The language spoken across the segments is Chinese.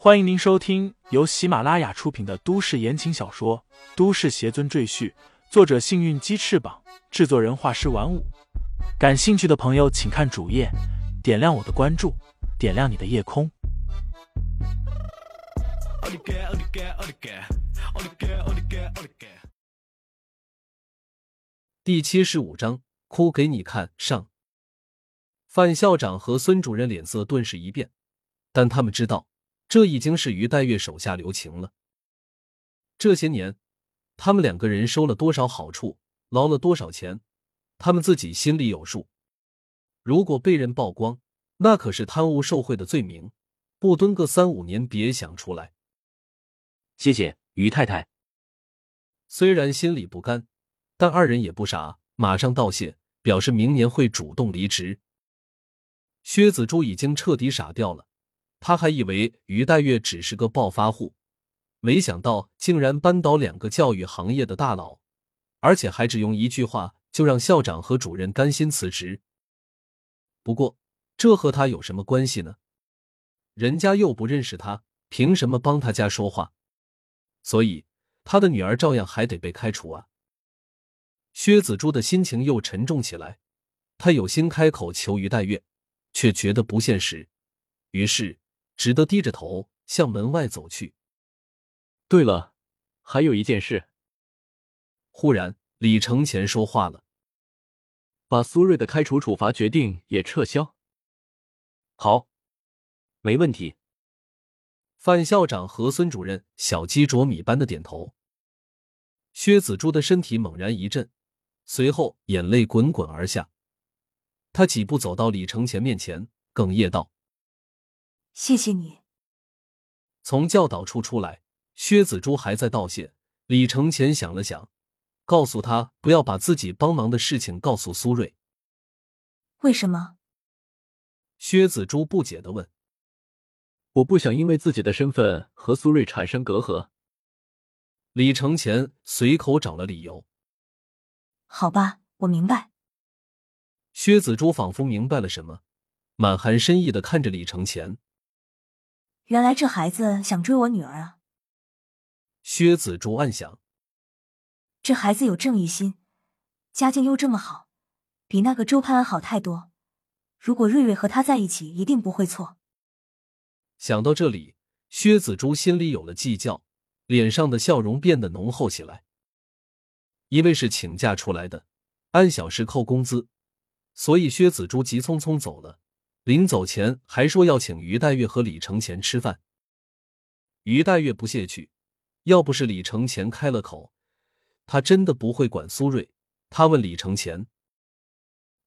欢迎您收听由喜马拉雅出品的都市言情小说《都市邪尊赘婿》，作者：幸运鸡翅膀，制作人：画师玩五。感兴趣的朋友，请看主页，点亮我的关注，点亮你的夜空。第七十五章，哭给你看上。范校长和孙主任脸色顿时一变，但他们知道。这已经是于黛月手下留情了。这些年，他们两个人收了多少好处，捞了多少钱，他们自己心里有数。如果被人曝光，那可是贪污受贿的罪名，不蹲个三五年，别想出来。谢谢于太太。虽然心里不甘，但二人也不傻，马上道谢，表示明年会主动离职。薛子珠已经彻底傻掉了。他还以为于黛月只是个暴发户，没想到竟然扳倒两个教育行业的大佬，而且还只用一句话就让校长和主任甘心辞职。不过，这和他有什么关系呢？人家又不认识他，凭什么帮他家说话？所以，他的女儿照样还得被开除啊！薛子珠的心情又沉重起来，他有心开口求于黛月，却觉得不现实，于是。只得低着头向门外走去。对了，还有一件事。忽然，李承前说话了：“把苏瑞的开除处罚决定也撤销。”好，没问题。范校长和孙主任小鸡啄米般的点头。薛子珠的身体猛然一震，随后眼泪滚滚而下。他几步走到李承前面前，哽咽道。谢谢你。从教导处出来，薛子珠还在道谢。李承前想了想，告诉他不要把自己帮忙的事情告诉苏瑞。为什么？薛子珠不解的问。我不想因为自己的身份和苏瑞产生隔阂。李承前随口找了理由。好吧，我明白。薛子珠仿佛明白了什么，满含深意的看着李承前。原来这孩子想追我女儿啊！薛子竹暗想，这孩子有正义心，家境又这么好，比那个周潘安好太多。如果瑞瑞和他在一起，一定不会错。想到这里，薛子竹心里有了计较，脸上的笑容变得浓厚起来。因为是请假出来的，按小时扣工资，所以薛子竹急匆匆走了。临走前还说要请于黛月和李承前吃饭。于黛月不屑去，要不是李承前开了口，他真的不会管苏瑞。他问李承前：“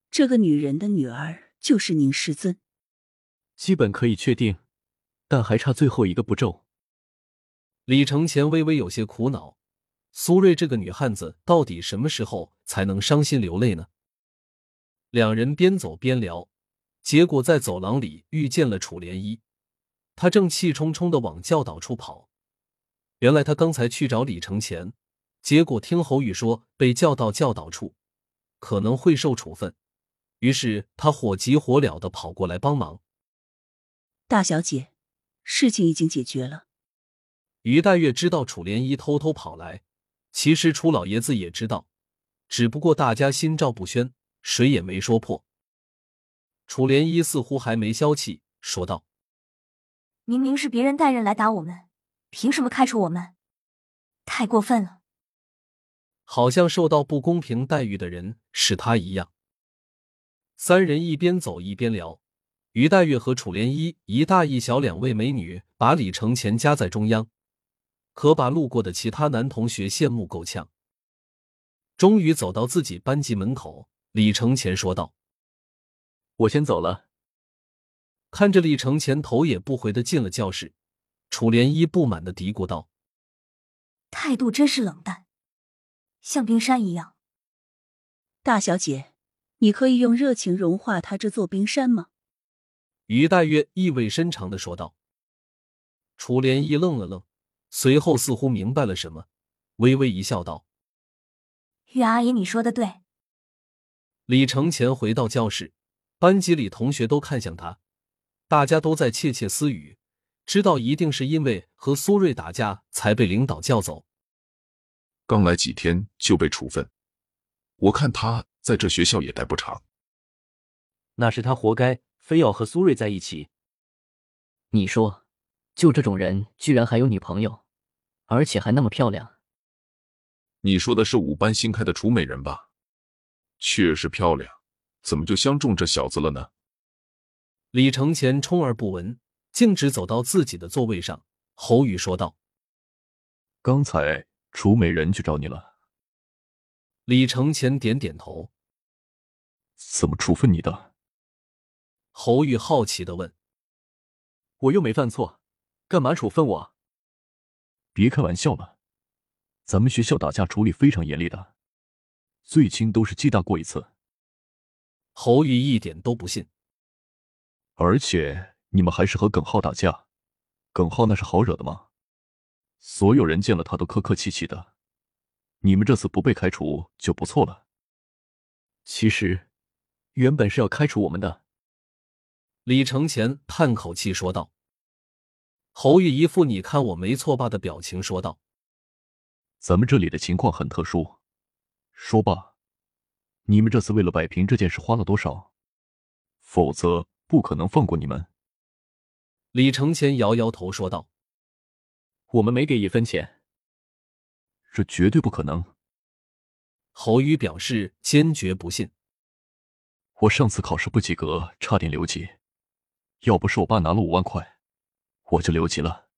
这个女人的女儿就是宁师尊？”基本可以确定，但还差最后一个步骤。李承前微微有些苦恼：苏瑞这个女汉子到底什么时候才能伤心流泪呢？两人边走边聊。结果在走廊里遇见了楚涟漪，他正气冲冲的往教导处跑。原来他刚才去找李承前，结果听侯宇说被叫到教导处，可能会受处分，于是他火急火燎的跑过来帮忙。大小姐，事情已经解决了。于黛月知道楚涟漪偷偷跑来，其实楚老爷子也知道，只不过大家心照不宣，谁也没说破。楚涟漪似乎还没消气，说道：“明明是别人带人来打我们，凭什么开除我们？太过分了！好像受到不公平待遇的人是他一样。”三人一边走一边聊，于黛月和楚涟漪一大一小两位美女把李承前夹在中央，可把路过的其他男同学羡慕够呛。终于走到自己班级门口，李承前说道。我先走了。看着李承前头也不回的进了教室，楚涟漪不满的嘀咕道：“态度真是冷淡，像冰山一样。”大小姐，你可以用热情融化他这座冰山吗？于黛月意味深长的说道。楚涟漪愣了愣，随后似乎明白了什么，微微一笑道：“于阿姨，你说的对。”李承前回到教室。班级里同学都看向他，大家都在窃窃私语。知道一定是因为和苏瑞打架才被领导叫走。刚来几天就被处分，我看他在这学校也待不长。那是他活该，非要和苏瑞在一起。你说，就这种人，居然还有女朋友，而且还那么漂亮。你说的是五班新开的楚美人吧？确实漂亮，怎么就相中这小子了呢？李承前充耳不闻，径直走到自己的座位上，侯宇说道：“刚才楚美人去找你了。”李承前点点头。怎么处分你的？侯宇好奇的问：“我又没犯错，干嘛处分我？”别开玩笑了。咱们学校打架处理非常严厉的，最轻都是记大过一次。侯宇一点都不信，而且你们还是和耿浩打架，耿浩那是好惹的吗？所有人见了他都客客气气的，你们这次不被开除就不错了。其实，原本是要开除我们的。李承前叹口气说道。侯玉一副你看我没错吧的表情说道。咱们这里的情况很特殊，说吧，你们这次为了摆平这件事花了多少？否则不可能放过你们。李承前摇摇头说道：“我们没给一分钱，这绝对不可能。”侯宇表示坚决不信。我上次考试不及格，差点留级，要不是我爸拿了五万块，我就留级了。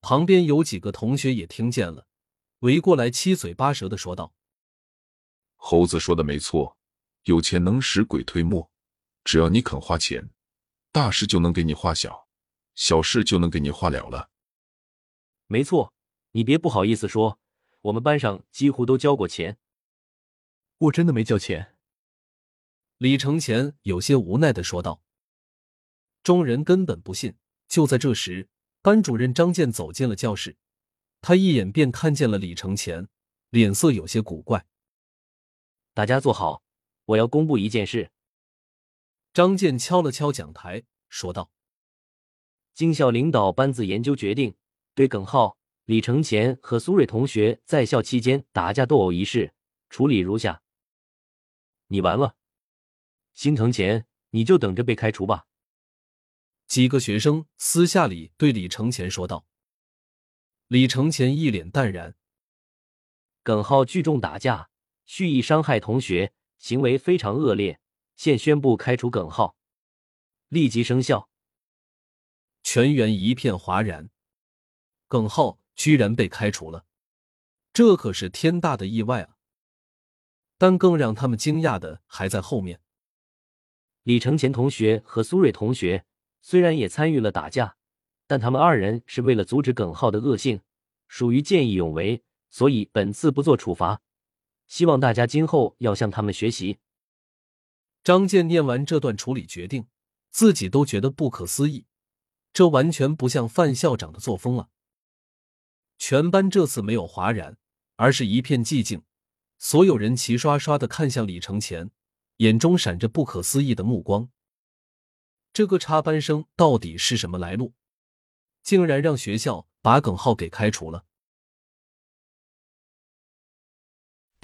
旁边有几个同学也听见了。围过来，七嘴八舌的说道：“猴子说的没错，有钱能使鬼推磨。只要你肯花钱，大事就能给你化小，小事就能给你化了了。没错，你别不好意思说，我们班上几乎都交过钱。我真的没交钱。”李承前有些无奈的说道。众人根本不信。就在这时，班主任张健走进了教室。他一眼便看见了李承前，脸色有些古怪。大家坐好，我要公布一件事。张健敲了敲讲台，说道：“经校领导班子研究决定，对耿浩、李承前和苏瑞同学在校期间打架斗殴一事处理如下。你完了，心疼钱，你就等着被开除吧。”几个学生私下里对李承前说道。李承前一脸淡然。耿浩聚众打架，蓄意伤害同学，行为非常恶劣，现宣布开除耿浩，立即生效。全员一片哗然，耿浩居然被开除了，这可是天大的意外啊！但更让他们惊讶的还在后面。李承前同学和苏瑞同学虽然也参与了打架。但他们二人是为了阻止耿浩的恶性，属于见义勇为，所以本次不做处罚。希望大家今后要向他们学习。张健念完这段处理决定，自己都觉得不可思议，这完全不像范校长的作风啊！全班这次没有哗然，而是一片寂静，所有人齐刷刷的看向李承前，眼中闪着不可思议的目光。这个插班生到底是什么来路？竟然让学校把耿浩给开除了。